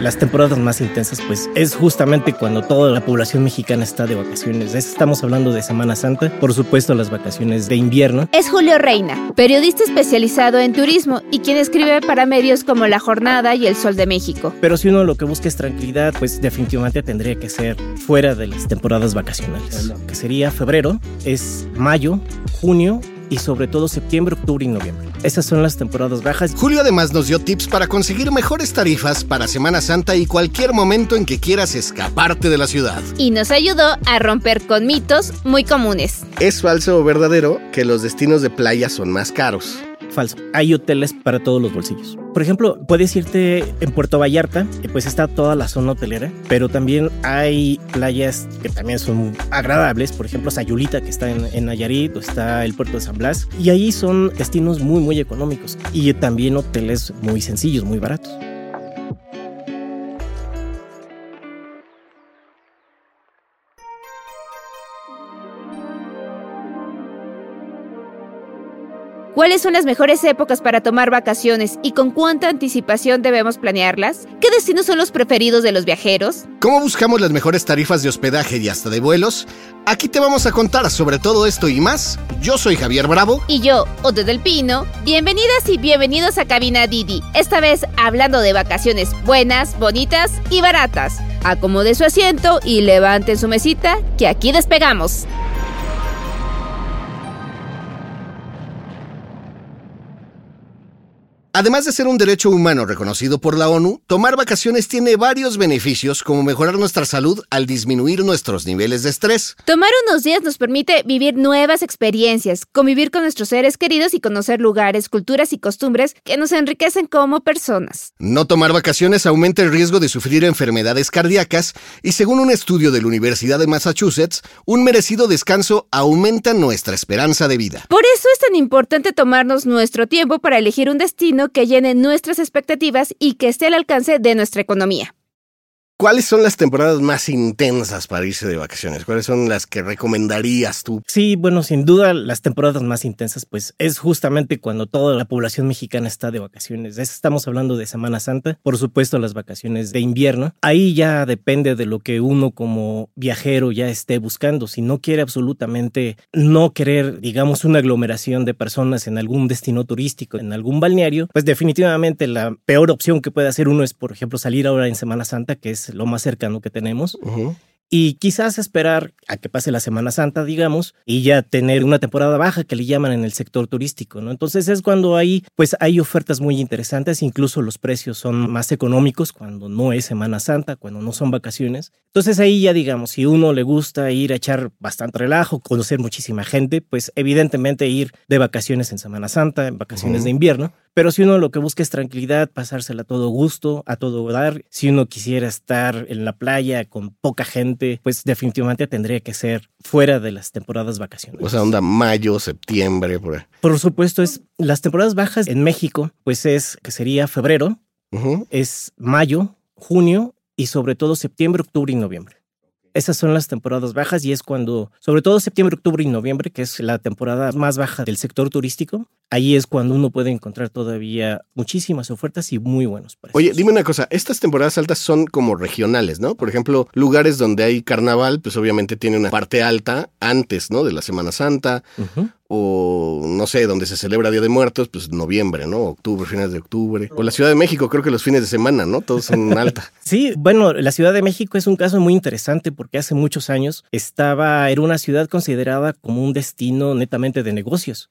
las temporadas más intensas, pues es justamente cuando toda la población mexicana está de vacaciones. Estamos hablando de Semana Santa, por supuesto las vacaciones de invierno. Es Julio Reina, periodista especializado en turismo y quien escribe para medios como La Jornada y El Sol de México. Pero si uno lo que busca es tranquilidad, pues definitivamente tendría que ser fuera de las temporadas vacacionales, que sería febrero, es mayo, junio y sobre todo septiembre, octubre y noviembre. Esas son las temporadas bajas. Julio además nos dio tips para conseguir mejores tarifas para Semana Santa y cualquier momento en que quieras escaparte de la ciudad. Y nos ayudó a romper con mitos muy comunes. ¿Es falso o verdadero que los destinos de playa son más caros? Falso. Hay hoteles para todos los bolsillos. Por ejemplo, puedes irte en Puerto Vallarta, y pues está toda la zona hotelera, pero también hay playas que también son agradables. Por ejemplo, Sayulita, que está en, en Nayarit, o está el puerto de San Blas. Y ahí son destinos muy, muy económicos. Y también hoteles muy sencillos, muy baratos. ¿Cuáles son las mejores épocas para tomar vacaciones y con cuánta anticipación debemos planearlas? ¿Qué destinos son los preferidos de los viajeros? ¿Cómo buscamos las mejores tarifas de hospedaje y hasta de vuelos? Aquí te vamos a contar sobre todo esto y más. Yo soy Javier Bravo. Y yo, Ote del Pino. Bienvenidas y bienvenidos a Cabina Didi. Esta vez hablando de vacaciones buenas, bonitas y baratas. Acomode su asiento y levante su mesita, que aquí despegamos. Además de ser un derecho humano reconocido por la ONU, tomar vacaciones tiene varios beneficios como mejorar nuestra salud al disminuir nuestros niveles de estrés. Tomar unos días nos permite vivir nuevas experiencias, convivir con nuestros seres queridos y conocer lugares, culturas y costumbres que nos enriquecen como personas. No tomar vacaciones aumenta el riesgo de sufrir enfermedades cardíacas y según un estudio de la Universidad de Massachusetts, un merecido descanso aumenta nuestra esperanza de vida. Por eso es tan importante tomarnos nuestro tiempo para elegir un destino que llene nuestras expectativas y que esté al alcance de nuestra economía. ¿Cuáles son las temporadas más intensas para irse de vacaciones? ¿Cuáles son las que recomendarías tú? Sí, bueno, sin duda las temporadas más intensas, pues es justamente cuando toda la población mexicana está de vacaciones. Estamos hablando de Semana Santa, por supuesto las vacaciones de invierno. Ahí ya depende de lo que uno como viajero ya esté buscando. Si no quiere absolutamente no querer, digamos, una aglomeración de personas en algún destino turístico, en algún balneario, pues definitivamente la peor opción que puede hacer uno es, por ejemplo, salir ahora en Semana Santa, que es lo más cercano que tenemos. Y quizás esperar a que pase la Semana Santa, digamos, y ya tener una temporada baja que le llaman en el sector turístico, ¿no? Entonces es cuando hay, pues hay ofertas muy interesantes, incluso los precios son más económicos cuando no es Semana Santa, cuando no son vacaciones. Entonces ahí ya digamos, si uno le gusta ir a echar bastante relajo, conocer muchísima gente, pues evidentemente ir de vacaciones en Semana Santa, en vacaciones de invierno, pero si uno lo que busca es tranquilidad, pasársela a todo gusto, a todo dar, si uno quisiera estar en la playa con poca gente, pues definitivamente tendría que ser fuera de las temporadas vacacionales. O sea, onda mayo, septiembre, por ahí. Por supuesto, es las temporadas bajas en México, pues es que sería febrero, es mayo, junio y sobre todo septiembre, octubre y noviembre. Esas son las temporadas bajas y es cuando, sobre todo septiembre, octubre y noviembre, que es la temporada más baja del sector turístico, ahí es cuando uno puede encontrar todavía muchísimas ofertas y muy buenos precios. Oye, dime una cosa, estas temporadas altas son como regionales, ¿no? Por ejemplo, lugares donde hay carnaval, pues obviamente tiene una parte alta antes, ¿no? De la Semana Santa. O no sé, donde se celebra Día de Muertos, pues noviembre, ¿no? Octubre, fines de octubre. O la Ciudad de México, creo que los fines de semana, ¿no? Todos son alta. Sí, bueno, la Ciudad de México es un caso muy interesante porque hace muchos años estaba, era una ciudad considerada como un destino netamente de negocios.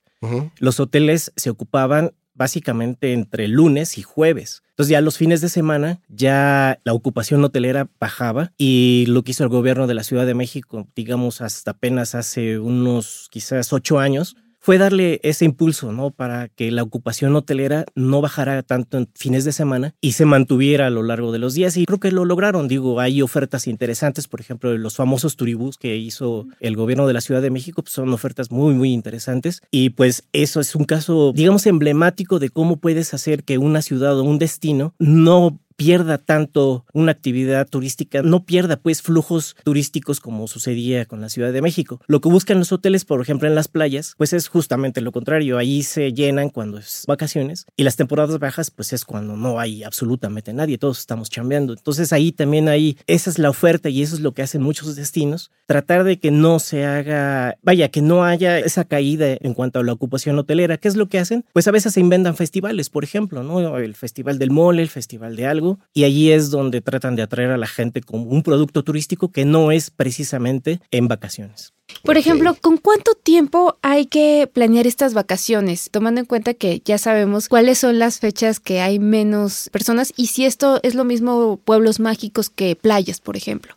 Los hoteles se ocupaban básicamente entre lunes y jueves. Entonces ya los fines de semana ya la ocupación hotelera bajaba y lo que hizo el gobierno de la Ciudad de México, digamos hasta apenas hace unos quizás ocho años, fue darle ese impulso, ¿no? Para que la ocupación hotelera no bajara tanto en fines de semana y se mantuviera a lo largo de los días. Y creo que lo lograron. Digo, hay ofertas interesantes, por ejemplo, los famosos turibús que hizo el gobierno de la Ciudad de México, pues son ofertas muy, muy interesantes. Y pues eso es un caso, digamos, emblemático de cómo puedes hacer que una ciudad o un destino no pierda tanto una actividad turística, no pierda pues flujos turísticos como sucedía con la Ciudad de México. Lo que buscan los hoteles, por ejemplo, en las playas, pues es justamente lo contrario. Ahí se llenan cuando es vacaciones y las temporadas bajas, pues es cuando no hay absolutamente nadie, todos estamos chambeando. Entonces ahí también hay, esa es la oferta y eso es lo que hacen muchos destinos, tratar de que no se haga, vaya, que no haya esa caída en cuanto a la ocupación hotelera. ¿Qué es lo que hacen? Pues a veces se inventan festivales, por ejemplo, ¿no? El Festival del Mole, el Festival de algo, y allí es donde tratan de atraer a la gente como un producto turístico que no es precisamente en vacaciones. Por ejemplo, ¿con cuánto tiempo hay que planear estas vacaciones? Tomando en cuenta que ya sabemos cuáles son las fechas que hay menos personas y si esto es lo mismo pueblos mágicos que playas, por ejemplo.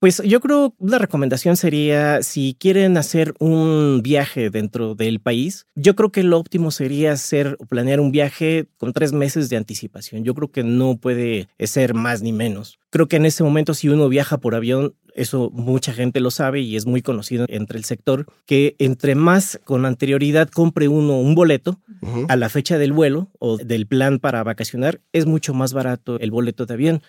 Pues yo creo una recomendación sería si quieren hacer un viaje dentro del país, yo creo que lo óptimo sería hacer o planear un viaje con tres meses de anticipación. Yo creo que no puede ser más ni menos. Creo que en ese momento si uno viaja por avión, eso mucha gente lo sabe y es muy conocido entre el sector, que entre más con anterioridad compre uno un boleto a la fecha del vuelo o del plan para vacacionar, es mucho más barato el boleto de avión.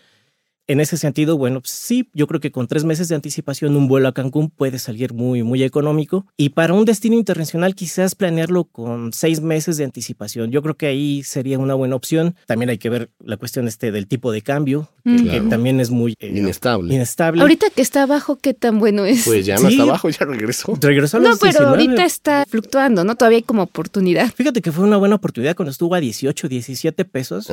En ese sentido, bueno, pues sí, yo creo que con tres meses de anticipación un vuelo a Cancún puede salir muy, muy económico. Y para un destino internacional quizás planearlo con seis meses de anticipación. Yo creo que ahí sería una buena opción. También hay que ver la cuestión este del tipo de cambio, que, también es muy eh, inestable. inestable. Ahorita que está abajo, ¿qué tan bueno es? Pues ya no está abajo, ya regresó. Regresó a No, pero ahorita está fluctuando, ¿no? Todavía hay como oportunidad. Fíjate que fue una buena oportunidad cuando estuvo a 18, 17 pesos.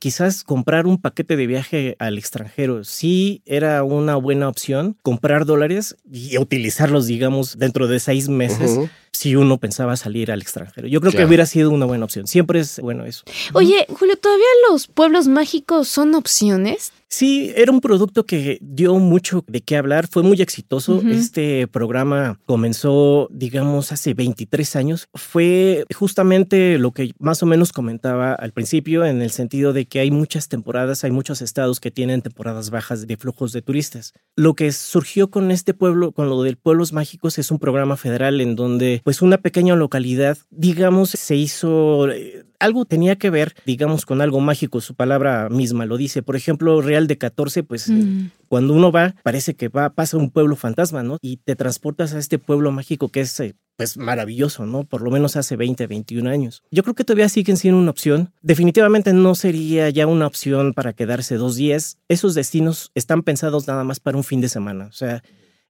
Quizás comprar un paquete de viaje al extranjero Sí era una buena opción comprar dólares y utilizarlos, digamos, dentro de seis meses. Si uno pensaba salir al extranjero. Yo creo que hubiera sido una buena opción. Siempre es bueno eso. Oye, Julio, ¿todavía los pueblos mágicos son opciones? Sí, era un producto que dio mucho de qué hablar, fue muy exitoso. Este programa comenzó, digamos, hace 23 años. Fue justamente lo que más o menos comentaba al principio, en el sentido de que hay muchas temporadas, hay muchos estados que tienen temporadas bajas de flujos de turistas. Lo que surgió con este pueblo, con lo del Pueblos Mágicos, es un programa federal en donde, pues, una pequeña localidad, digamos, se hizo eh, algo tenía que ver, digamos, con algo mágico, su palabra misma lo dice. Por ejemplo, Real de 14, pues mm. cuando uno va, parece que va, pasa un pueblo fantasma, ¿no? Y te transportas a este pueblo mágico que es, eh, pues, maravilloso, ¿no? Por lo menos hace 20, 21 años. Yo creo que todavía siguen siendo una opción. Definitivamente no sería ya una opción para quedarse dos días. Esos destinos están pensados nada más para un fin de semana. O sea,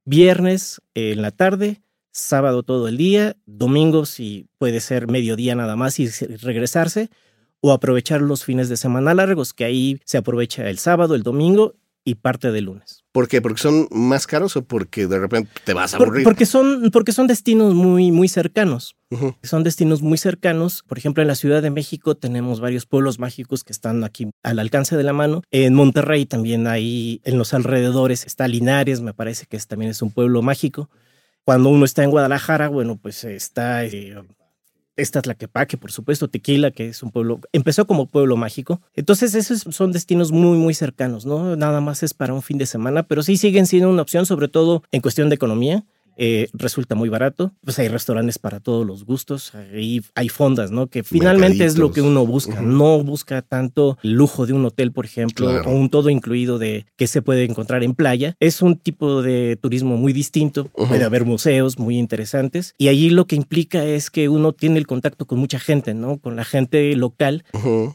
viernes en la tarde, sábado todo el día, domingo si puede ser mediodía nada más y regresarse, o aprovechar los fines de semana largos, que ahí se aprovecha el sábado, el domingo y parte del lunes. ¿Por qué? ¿Porque son más caros o porque de repente te vas a aburrir? porque, son, porque son destinos muy, muy cercanos. Son destinos muy cercanos. Por ejemplo, en la Ciudad de México tenemos varios pueblos mágicos que están aquí al alcance de la mano. En Monterrey también hay, en los alrededores está Linares, me parece que también es un pueblo mágico. Cuando uno está en Guadalajara, bueno, pues está eh, esta Tlaquepaque, por supuesto, Tequila, que es un pueblo, empezó como pueblo mágico. Entonces, esos son destinos muy, muy cercanos, ¿no? Nada más es para un fin de semana, pero sí siguen siendo una opción, sobre todo en cuestión de economía. Eh, resulta muy barato. Pues hay restaurantes para todos los gustos, hay, hay fondas, ¿no? Que finalmente es lo que uno busca. No busca tanto el lujo de un hotel, por ejemplo, o un todo incluido de que se puede encontrar en playa. Es un tipo de turismo muy distinto. Puede haber museos muy interesantes y allí lo que implica es que uno tiene el contacto con mucha gente, ¿no? Con la gente local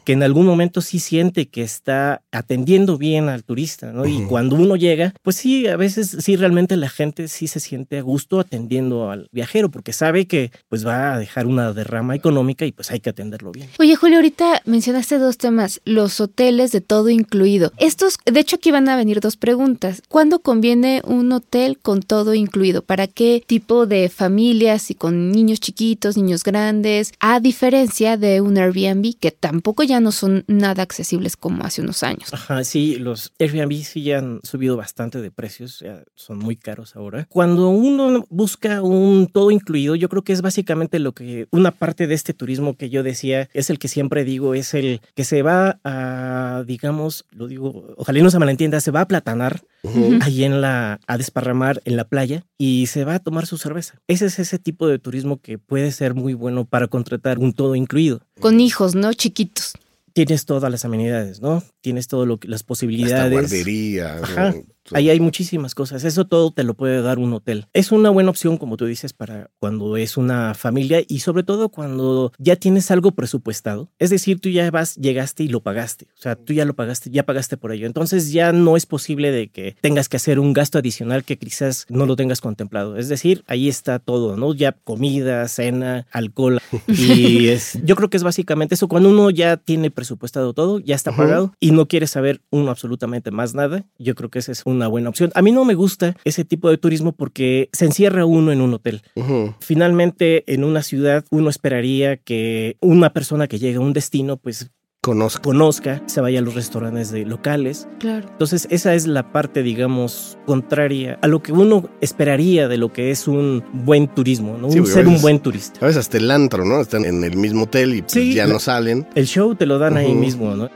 que en algún momento sí siente que está atendiendo bien al turista, ¿no? Y cuando uno llega, pues sí, a veces sí realmente la gente sí se siente a gusto atendiendo al viajero porque sabe que pues va a dejar una derrama económica y pues hay que atenderlo bien. Oye, Julio, ahorita mencionaste dos temas, los hoteles de todo incluido. Estos, de hecho aquí van a venir dos preguntas. ¿Cuándo conviene un hotel con todo incluido? ¿Para qué tipo de familias y con niños chiquitos, niños grandes? A diferencia de un Airbnb que tampoco ya no son nada accesibles como hace unos años. Ajá, sí, los Airbnb sí ya han subido bastante de precios, ya son muy caros ahora. Cuando uno busca un todo incluido, yo creo que es básicamente lo que una parte de este turismo que yo decía es el que siempre digo, es el que se va a, digamos, lo digo, ojalá no se malentienda, se va a platanar ahí en la, a desparramar en la playa y se va a tomar su cerveza. Ese es ese tipo de turismo que puede ser muy bueno para contratar un todo incluido. Con hijos, ¿no? Chiquitos. tienes todas las amenidades, ¿no? Tienes todo lo que las posibilidades. Hasta guardería. Ajá. Ahí hay muchísimas cosas. Eso todo te lo puede dar un hotel. Es una buena opción, como tú dices, para cuando es una familia y sobre todo cuando ya tienes algo presupuestado. Es decir, tú ya vas, llegaste y lo pagaste. O sea, tú ya lo pagaste, ya pagaste por ello. Entonces ya no es posible de que tengas que hacer un gasto adicional que quizás no lo tengas contemplado. Es decir, ahí está todo, ¿no? Ya comida, cena, alcohol. Y es, yo creo que es básicamente eso. Cuando uno ya tiene presupuestado todo, ya está pagado y no quiere saber uno absolutamente más nada, yo creo que ese es una buena opción. A mí no me gusta ese tipo de turismo porque se encierra uno en un hotel. Finalmente, en una ciudad, uno esperaría que una persona que llega a un destino, pues conozca. conozca, se vaya a los restaurantes de locales. Claro. Entonces, esa es la parte, digamos, contraria a lo que uno esperaría de lo que es un buen turismo, ¿no? Sí, un, ser un buen turista. A veces hasta el antro, ¿no? Están en el mismo hotel y pues, Sí, ya no salen. El show te lo dan ahí mismo, ¿no?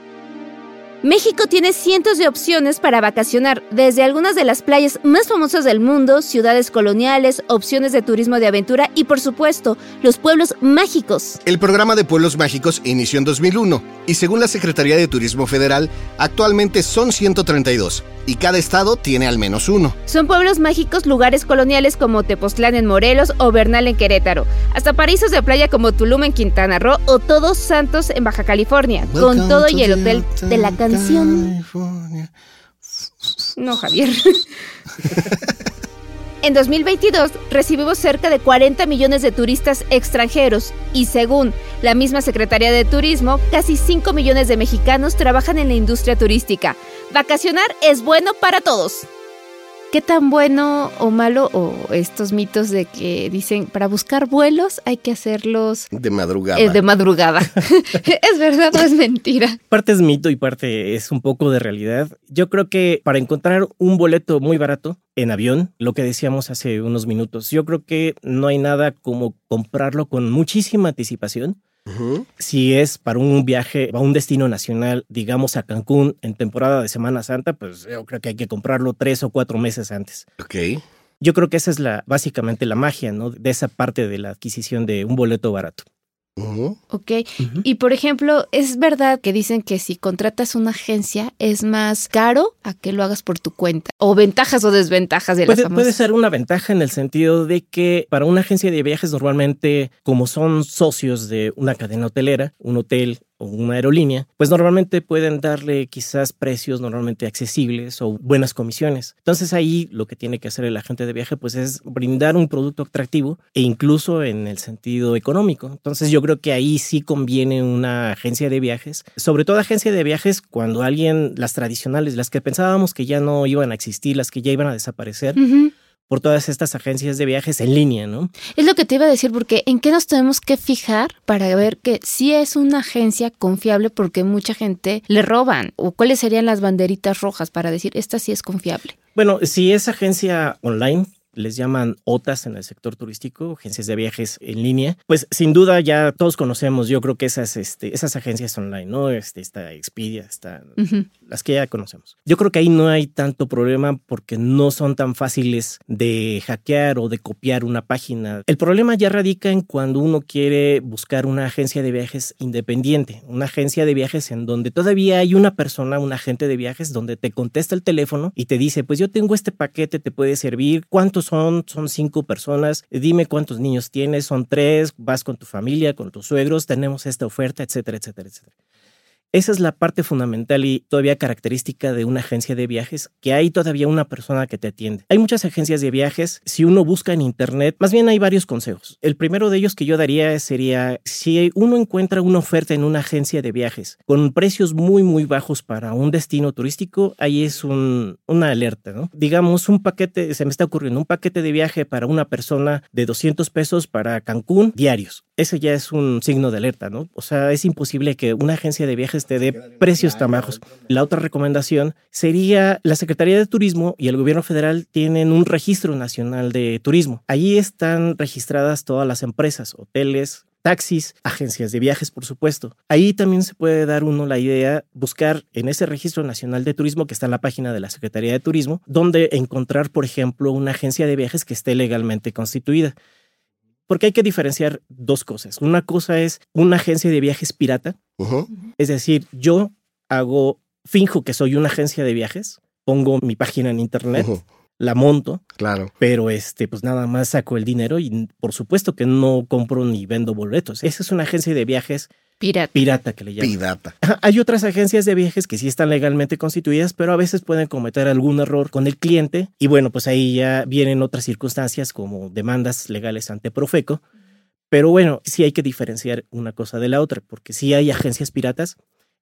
México tiene cientos de opciones para vacacionar, desde algunas de las playas más famosas del mundo, ciudades coloniales, opciones de turismo de aventura y por supuesto, los pueblos mágicos. El programa de Pueblos Mágicos inició en 2001 y según la Secretaría de Turismo Federal, actualmente son 132 y cada estado tiene al menos uno. Son pueblos mágicos lugares coloniales como Tepoztlán en Morelos o Bernal en Querétaro, hasta paraísos de playa como Tulum en Quintana Roo o Todos Santos en Baja California, con todo y el hotel de la canción. No, Javier. En 2022 recibimos cerca de 40 millones de turistas extranjeros y según la misma Secretaría de Turismo, casi 5 millones de mexicanos trabajan en la industria turística. Vacacionar es bueno para todos. ¿Qué tan bueno o malo o estos mitos de que dicen para buscar vuelos hay que hacerlos De madrugada. eh, de madrugada? ¿Es verdad o es mentira? Parte es mito y parte es un poco de realidad. Yo creo que para encontrar un boleto muy barato en avión, lo que decíamos hace unos minutos, yo creo que no hay nada como comprarlo con muchísima anticipación. Si es para un viaje a un destino nacional, digamos a Cancún en temporada de Semana Santa, pues yo creo que hay que comprarlo tres o cuatro meses antes. Ok. Yo creo que esa es la básicamente la magia, ¿no? De esa parte de la adquisición de un boleto barato. Ok. Y por ejemplo, ¿es verdad que dicen que si contratas una agencia es más caro a que lo hagas por tu cuenta? ¿O ventajas o desventajas de las Puede, famosas? puede ser una ventaja en el sentido de que para una agencia de viajes normalmente, como son socios de una cadena hotelera, un hotel o una aerolínea, pues normalmente pueden darle quizás precios normalmente accesibles o buenas comisiones. Entonces ahí lo que tiene que hacer el agente de viaje pues es brindar un producto atractivo e incluso en el sentido económico. Entonces yo creo que ahí sí conviene una agencia de viajes, sobre todo agencia de viajes cuando alguien, las tradicionales, las que pensábamos que ya no iban a existir, las que ya iban a desaparecer. Por todas estas agencias de viajes en línea, ¿no? Es lo que te iba a decir, porque ¿en qué nos tenemos que fijar para ver que sí es una agencia confiable? Porque mucha gente le roban. ¿O cuáles serían las banderitas rojas para decir esta sí es confiable? Bueno, si es agencia online, les llaman OTAS en el sector turístico, agencias de viajes en línea, pues sin duda ya todos conocemos, yo creo que esas, este, esas agencias online, ¿no? Este, está Expedia, está. Las que ya conocemos. Yo creo que ahí no hay tanto problema porque no son tan fáciles de hackear o de copiar una página. El problema ya radica en cuando uno quiere buscar una agencia de viajes independiente, una agencia de viajes en donde todavía hay una persona, un agente de viajes, donde te contesta el teléfono y te dice, pues yo tengo este paquete, te puede servir, ¿cuántos son? Son cinco personas, dime cuántos niños tienes, son tres, vas con tu familia, con tus suegros, tenemos esta oferta, etcétera, etcétera, etcétera. Esa es la parte fundamental y todavía característica de una agencia de viajes, que hay todavía una persona que te atiende. Hay muchas agencias de viajes. Si uno busca en internet, más bien hay varios consejos. El primero de ellos que yo daría sería, si uno encuentra una oferta en una agencia de viajes con precios muy, muy bajos para un destino turístico, ahí es un- una alerta, ¿no? Digamos, un paquete, se me está ocurriendo, un paquete de viaje para una persona de 200 pesos para Cancún diarios. Ese ya es un signo de alerta, ¿no? O sea, es imposible que una agencia de viajes te dé precios tan bajos. La otra recomendación sería la Secretaría de Turismo y el gobierno federal tienen un registro nacional de turismo. Allí están registradas todas las empresas, hoteles, taxis, agencias de viajes, por supuesto. Ahí también se puede dar uno la idea, buscar en ese registro nacional de turismo que está en la página de la Secretaría de Turismo, donde encontrar, por ejemplo, una agencia de viajes que esté legalmente constituida. Porque hay que diferenciar dos cosas. Una cosa es una agencia de viajes pirata, es decir, yo hago, finjo que soy una agencia de viajes, pongo mi página en internet, la monto, Claro. pero este, pues nada más saco el dinero y por supuesto que no compro ni vendo boletos. Esa es una agencia de viajes Pirata. pirata que le llaman. Pidata. Ajá, Hay otras agencias de viajes que sí están legalmente constituidas, pero a veces pueden cometer algún error con el cliente y bueno, pues ahí ya vienen otras circunstancias como demandas legales ante Profeco. Pero bueno, sí hay que diferenciar una cosa de la otra, porque sí hay agencias piratas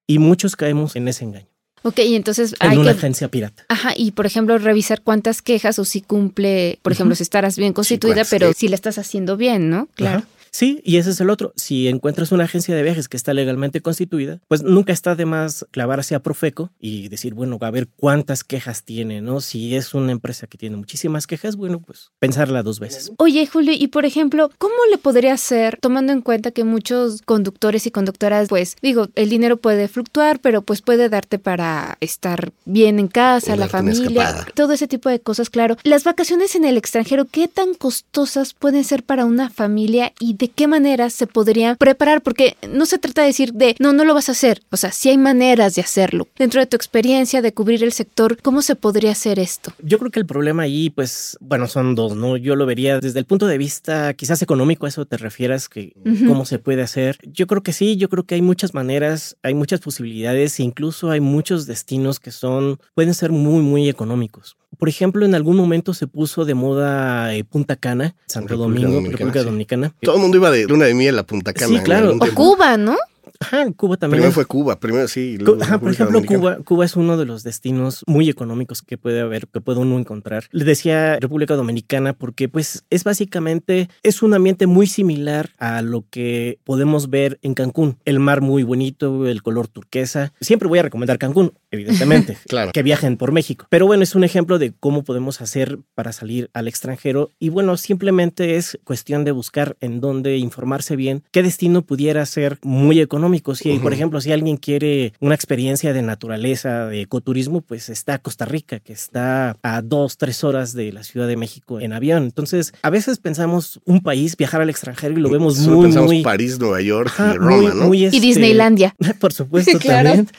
y muchos caemos en ese engaño, Ok, y entonces en hay una que... agencia pirata. Ajá, y por ejemplo, revisar cuántas quejas o si cumple, por ejemplo, si estarás bien constituida, cuántas pero que- si la estás haciendo bien, ¿no? Claro. Ajá. Sí, y ese es el otro. Si encuentras una agencia de viajes que está legalmente constituida, pues nunca está de más clavarse a Profeco y decir, bueno, a ver cuántas quejas tiene, ¿no? Si es una empresa que tiene muchísimas quejas, bueno, pues pensarla dos veces. Oye, Julio, y por ejemplo, ¿cómo le podría hacer, tomando en cuenta que muchos conductores y conductoras, pues, digo, el dinero puede fluctuar, pero pues puede darte para estar bien en casa, la familia, todo ese tipo de cosas, claro. Las vacaciones en el extranjero, ¿qué tan costosas pueden ser para una familia y de qué manera se podrían preparar? Porque no se trata de decir de, no, no lo vas a hacer. O sea, sí hay maneras de hacerlo. Dentro de tu experiencia de cubrir el sector, ¿cómo se podría hacer esto? Yo creo que el problema ahí, pues, bueno, son dos, ¿no? Yo lo vería desde el punto de vista quizás económico, a eso te refieras, que cómo se puede hacer. Yo creo que sí, yo creo que hay muchas maneras, hay muchas posibilidades, e incluso hay muchos destinos que son, pueden ser muy, muy económicos. Por ejemplo, en algún momento se puso de moda eh, Punta Cana, Santo República Domingo, Dominicana, República sí. Dominicana. Todo el mundo iba de luna de miel a Punta Cana. Sí, claro. O. Cuba, ¿no? Ajá, Cuba también. Primero es- fue Cuba, primero sí. luego Ajá, por ejemplo, Dominicana. Cuba, Cuba es uno de los destinos muy económicos que puede haber, que puede uno encontrar. Le decía República Dominicana porque pues es básicamente, es un ambiente muy similar a lo que podemos ver en Cancún. El mar muy bonito, el color turquesa. Siempre voy a recomendar Cancún, evidentemente. Claro. que viajen por México. Pero bueno, es un ejemplo de cómo podemos hacer para salir al extranjero. Y bueno, simplemente es cuestión de buscar en dónde informarse bien qué destino pudiera ser muy económico. Si, por Ujú. ejemplo, si alguien quiere una experiencia de naturaleza, de ecoturismo, pues está Costa Rica, que está a dos, tres horas de la Ciudad de México en avión. Entonces, a veces pensamos un país, viajar al extranjero y lo vemos Solo muy, pensamos muy... París, Nueva York Ajá, y Roma, muy- ¿no? muy, Y este, Disneylandia. Por supuesto, Claro. también.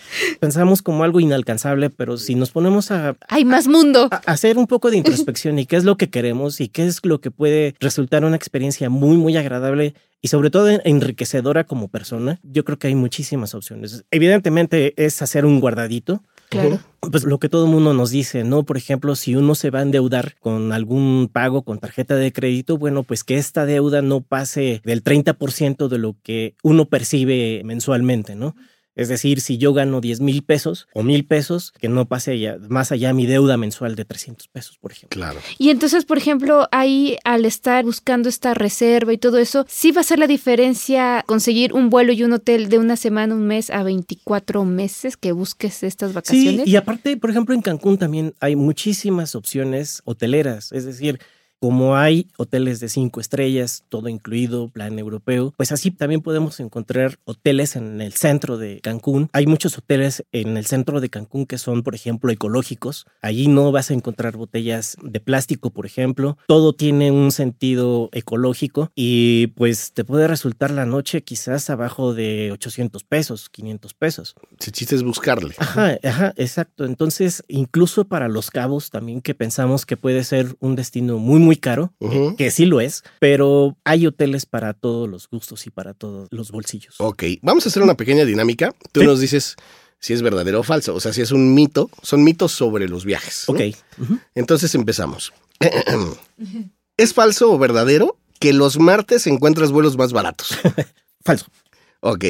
Pensamos como algo inalcanzable, pero si nos ponemos a, Hay más mundo. a- hacer un poco de introspección y qué es lo que queremos y qué es lo que puede resultar una experiencia muy, muy agradable y sobre todo en- enriquecedora como persona, yo creo que hay muchísimas opciones. Evidentemente es hacer un guardadito. Claro. Pues lo que todo el mundo nos dice, ¿no? Por ejemplo, si uno se va a endeudar con algún pago con tarjeta de crédito, bueno, pues que esta deuda no pase del 30% de lo que uno percibe mensualmente, ¿no? Es decir, si yo gano 10 mil pesos o mil pesos, que no pase allá- más allá mi deuda mensual de 300 pesos, por ejemplo. Claro. Y entonces, por ejemplo, ahí al estar buscando esta reserva y todo eso, sí va a ser la diferencia conseguir un vuelo y un hotel de una semana, un mes a 24 meses que busques estas Sí, vacaciones. y aparte, por ejemplo, en Cancún también hay muchísimas opciones hoteleras, es decir, como hay hoteles de cinco estrellas, todo incluido, plan europeo, pues así también podemos encontrar hoteles en el centro de Cancún. Hay muchos hoteles en el centro de Cancún que son, por ejemplo, ecológicos. Allí no vas a encontrar botellas de plástico, por ejemplo. Todo tiene un sentido ecológico y pues te puede resultar la noche quizás abajo de 800 pesos, 500 pesos. El chiste es buscarle. Ajá, ajá, exacto. Entonces, incluso para los cabos también que pensamos que puede ser un destino muy, muy caro, que sí lo es, pero hay hoteles para todos los gustos y para todos los bolsillos. Ok, vamos a hacer una pequeña dinámica. Tú Sí. nos dices si es verdadero o falso, o sea, si es un mito. Son mitos sobre los viajes. ¿no? Ok. Entonces empezamos. ¿Es falso o verdadero que los martes encuentras vuelos más baratos? Falso. Ok.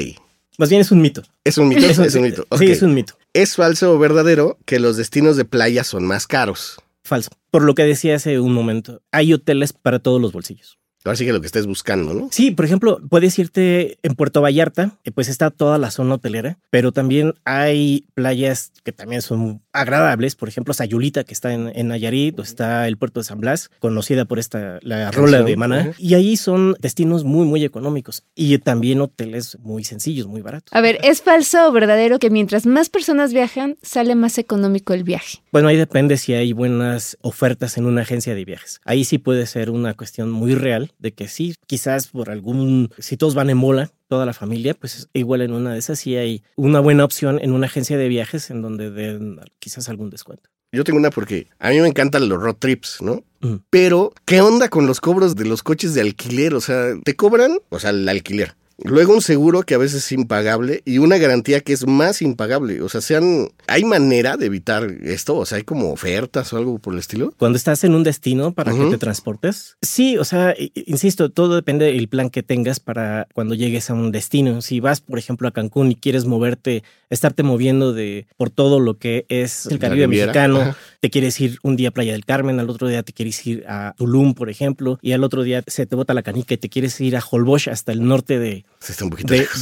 Más bien es un mito. Es un mito. es un mito. Sí, es un mito. ¿Es falso o verdadero que los destinos de playa son más caros? Falso. Por lo que decía hace un momento, hay hoteles para todos los bolsillos. Ahora sí que lo que estés buscando, ¿no? Sí, por ejemplo, puedes irte en Puerto Vallarta, eh, pues está toda la zona hotelera, pero también hay playas que también son agradables, por ejemplo, Sayulita, que está en, en Nayarit, o está el puerto de San Blas, conocida por esta, la rola de Maná, y ahí son destinos muy, muy económicos y también hoteles muy sencillos, muy baratos. A ver, ¿es falso o verdadero que mientras más personas viajan, sale más económico el viaje? Bueno, ahí depende si hay buenas ofertas en una agencia de viajes. Ahí sí puede ser una cuestión muy real de que sí, quizás por algún, si todos van en mola, toda la familia, pues igual en una de esas sí hay una buena opción en una agencia de viajes en donde den quizás algún descuento. Yo tengo una porque a mí me encantan los road trips, ¿no? Pero, ¿qué onda con los cobros de los coches de alquiler? O sea, ¿te cobran? O sea, el alquiler. Luego un seguro que a veces es impagable y una garantía que es más impagable. O sea, sean, ¿hay manera de evitar esto? O sea, ¿hay como ofertas o algo por el estilo? Cuando estás en un destino para que te transportes. Sí, o sea, insisto, todo depende del plan que tengas para cuando llegues a un destino. Si vas, por ejemplo, a Cancún y quieres moverte, estarte moviendo de por todo lo que es el Caribe mexicano, te quieres ir un día a Playa del Carmen, al otro día te quieres ir a Tulum, por ejemplo, y al otro día se te bota la canica y te quieres ir a Holbox hasta el norte de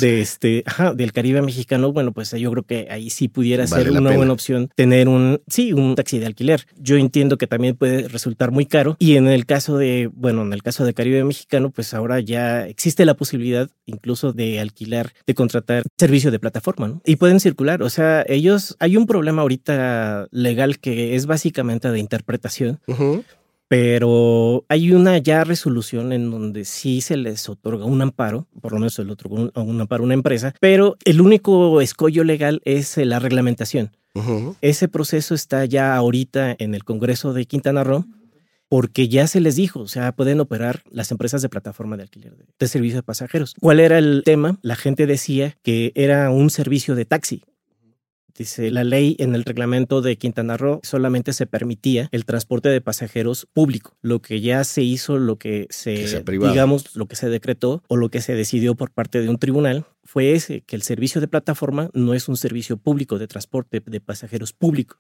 de, este, del Caribe mexicano, bueno, pues yo creo que ahí sí pudiera ser una buena opción tener un, sí, un taxi de alquiler. Yo entiendo que también puede resultar muy caro y en el caso de, bueno, en el caso de Caribe mexicano, pues ahora ya existe la posibilidad incluso de alquilar, de contratar servicio de plataforma, ¿no? Y pueden circular, o sea, ellos, hay un problema ahorita legal que es básicamente de interpretación pero hay una ya resolución en donde sí se les otorga un amparo, por lo menos el otro un, amparo a una empresa, pero el único escollo legal es la reglamentación. Ese proceso está ya ahorita en el Congreso de Quintana Roo porque ya se les dijo, o sea, pueden operar las empresas de plataforma de alquiler de, de servicios de pasajeros. ¿Cuál era el tema? La gente decía que era un servicio de taxi, Dice, la ley en el reglamento de Quintana Roo solamente se permitía el transporte de pasajeros público. Lo que ya se hizo, lo que se, digamos, lo que se decretó o lo que se decidió por parte de un tribunal fue ese, que el servicio de plataforma no es un servicio público de transporte de pasajeros público,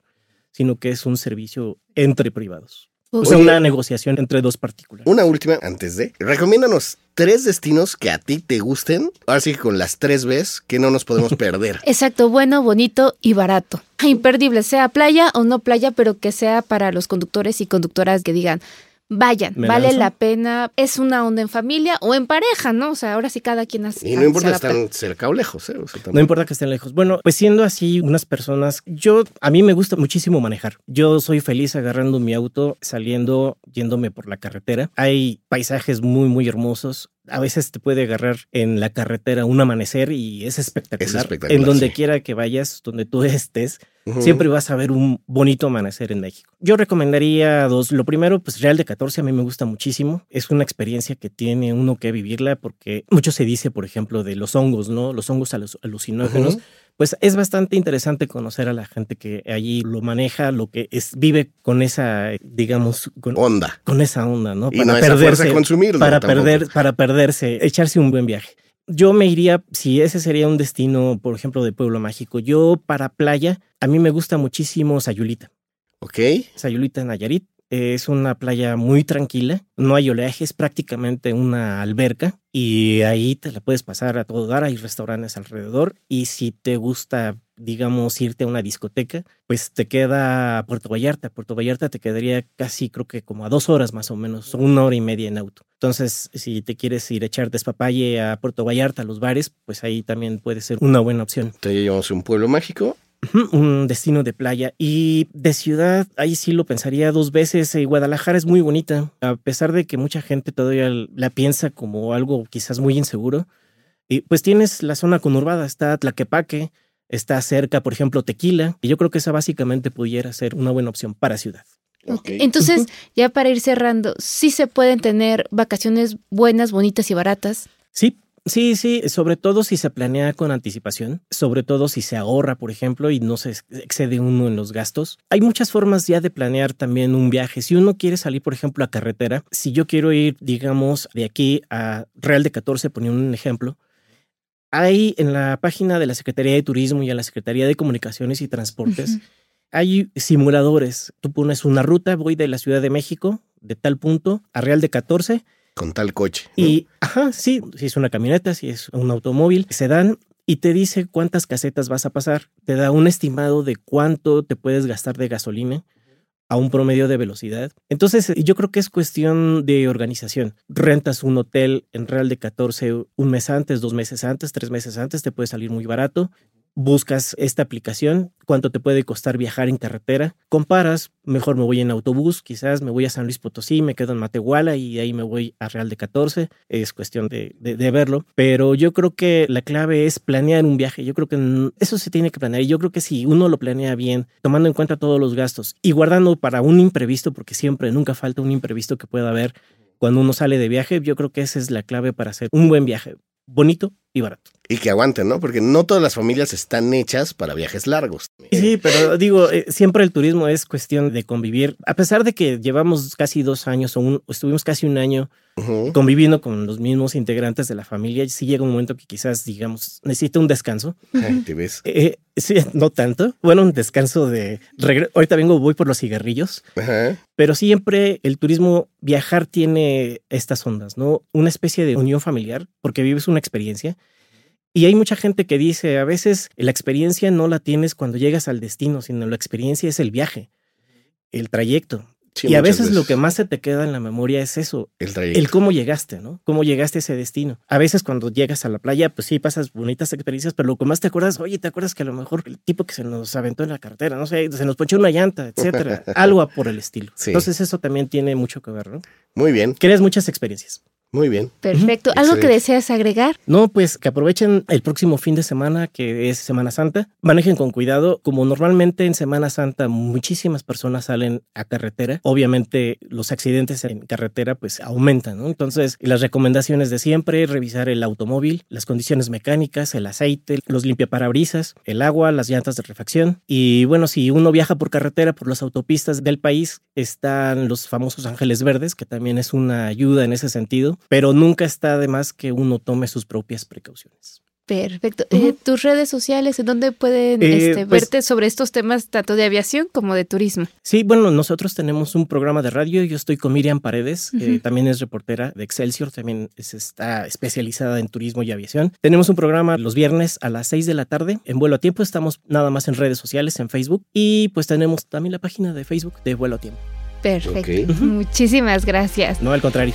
sino que es un servicio entre privados. O sea, una negociación entre dos partículas. Una última antes de. Recomiéndanos tres destinos que a ti te gusten. Ahora sí que con las tres veces que no nos podemos perder. Exacto, bueno, bonito y barato. Imperdible, sea playa o no playa, pero que sea para los conductores y conductoras que digan, vayan, vale la pena. Es una onda en familia o en pareja, ¿no? O sea, ahora sí cada quien hace. Y no importa que estén cerca o lejos, ¿eh? no importa que estén lejos. Bueno, pues siendo así unas personas, yo, a mí me gusta muchísimo manejar. Yo soy feliz agarrando mi auto, saliendo, yéndome por la carretera. Hay paisajes muy, muy hermosos a veces te puede agarrar en la carretera un amanecer y es espectacular. en donde quiera que vayas, donde tú estés, siempre vas a ver un bonito amanecer en México. Yo recomendaría dos. Lo primero, pues Real de 14 a mí me gusta muchísimo. Es una experiencia que tiene uno que vivirla porque mucho se dice, por ejemplo, de los hongos, ¿no? Los hongos alucinógenos pues es bastante interesante conocer a la gente que allí lo maneja, lo que es, vive con esa, digamos, con, onda. Con esa onda, ¿no? Para perderse, consumir, para perder, para perderse, echarse un buen viaje. Yo me iría, si ese sería un destino, por ejemplo, de Pueblo Mágico, yo para playa, a mí me gusta muchísimo Sayulita. Ok. Sayulita en Nayarit. Es una playa muy tranquila, no hay oleaje, es prácticamente una alberca y ahí te la puedes pasar a todo dar, hay restaurantes alrededor y si te gusta, digamos, irte a una discoteca, pues te queda Puerto Vallarta. Puerto Vallarta te quedaría casi, creo que como a dos horas más o menos, una hora y media en auto. Entonces, si te quieres ir a echar despapalle a Puerto Vallarta, a los bares, pues ahí también puede ser una buena opción. Te llevamos un pueblo mágico un destino de playa. Y de ciudad, ahí sí lo pensaría dos veces. Eh, Guadalajara es muy bonita, a pesar de que mucha gente todavía la piensa como algo quizás muy inseguro. Y pues tienes la zona conurbada, está Tlaquepaque, está cerca, por ejemplo, Tequila, y yo creo que esa básicamente pudiera ser una buena opción para ciudad. Entonces, ya para ir cerrando, sí se pueden tener vacaciones buenas, bonitas y baratas. Sí, Sí, sí, sobre todo si se planea con anticipación, sobre todo si se ahorra, por ejemplo, y no se excede uno en los gastos. Hay muchas formas ya de planear también un viaje. Si uno quiere salir, por ejemplo, a carretera, si yo quiero ir, digamos, de aquí a Real de 14, poniendo un ejemplo, hay en la página de la Secretaría de Turismo y a la Secretaría de Comunicaciones y Transportes, hay simuladores. Tú pones una ruta, voy de la Ciudad de México, de tal punto, a Real de 14, con tal coche. Y, ajá, sí, si es una camioneta, si es un automóvil, se dan. y te dice cuántas casetas vas a pasar. Te da un estimado de cuánto te puedes gastar de gasolina a un promedio de velocidad. Entonces, yo creo que es cuestión de organización. Rentas un hotel en Real de 14 un mes antes, dos meses antes, tres meses antes, te puede salir muy barato buscas esta aplicación, cuánto te puede costar viajar en carretera, comparas, mejor me voy en autobús, quizás me voy a San Luis Potosí, me quedo en Matehuala y ahí me voy a Real de 14, es cuestión de, de, verlo, pero yo creo que la clave es planear un viaje, yo creo que eso se tiene que planear y yo creo que si uno lo planea bien, tomando en cuenta todos los gastos y guardando para un imprevisto, porque siempre, nunca falta un imprevisto que pueda haber cuando uno sale de viaje, yo creo que esa es la clave para hacer un buen viaje, bonito y barato. Y que aguanten, ¿no? Porque no todas las familias están hechas para viajes largos. Sí, pero digo, eh, siempre el turismo es cuestión de convivir. A pesar de que llevamos casi dos años o estuvimos casi un año conviviendo con los mismos integrantes de la familia, sí llega un momento que quizás, digamos, necesita un descanso. ¿Te ves? Eh, sí, no tanto. Bueno, un descanso de... Ahorita vengo, voy por los cigarrillos. Pero siempre el turismo, viajar tiene estas ondas, ¿no? Una especie de unión familiar, porque vives una experiencia y hay mucha gente que dice, a veces la experiencia no la tienes cuando llegas al destino, sino la experiencia es el viaje, el trayecto. Y a veces, lo que más se te queda en la memoria es eso, el, el cómo llegaste, ¿no? Cómo llegaste a ese destino. A veces cuando llegas a la playa, pues sí pasas bonitas experiencias, pero lo que más te acuerdas, oye, ¿te acuerdas que a lo mejor el tipo que se nos aventó en la cartera, no sé, se nos ponchó una llanta, etcétera? Algo por el estilo. Entonces eso también tiene mucho que ver, ¿no? Muy bien. Creas muchas experiencias. Muy bien. Perfecto. ¿Algo que deseas agregar? No, pues que aprovechen el próximo fin de semana, que es Semana Santa. Manejen con cuidado. Como normalmente en Semana Santa muchísimas personas salen a carretera, obviamente los accidentes en carretera pues aumentan, ¿no? Entonces, las recomendaciones de siempre, revisar el automóvil, las condiciones mecánicas, el aceite, los limpiaparabrisas, el agua, las llantas de refacción. Y bueno, si uno viaja por carretera, por las autopistas del país, están los famosos ángeles verdes, que también es una ayuda en ese sentido pero nunca está de más que uno tome sus propias precauciones. Perfecto. Eh, ¿Tus redes sociales en dónde pueden eh, este, pues verte sobre estos temas tanto de aviación como de turismo? Sí, bueno, nosotros tenemos un programa de radio. Yo estoy con Miriam Paredes, que también es reportera de Excelsior, también está especializada en turismo y aviación. Tenemos un programa los viernes a las 6 de la tarde en Vuelo a Tiempo. Estamos nada más en redes sociales, en Facebook. Y pues tenemos también la página de Facebook de Vuelo a Tiempo. Perfecto. Muchísimas gracias. No, al contrario.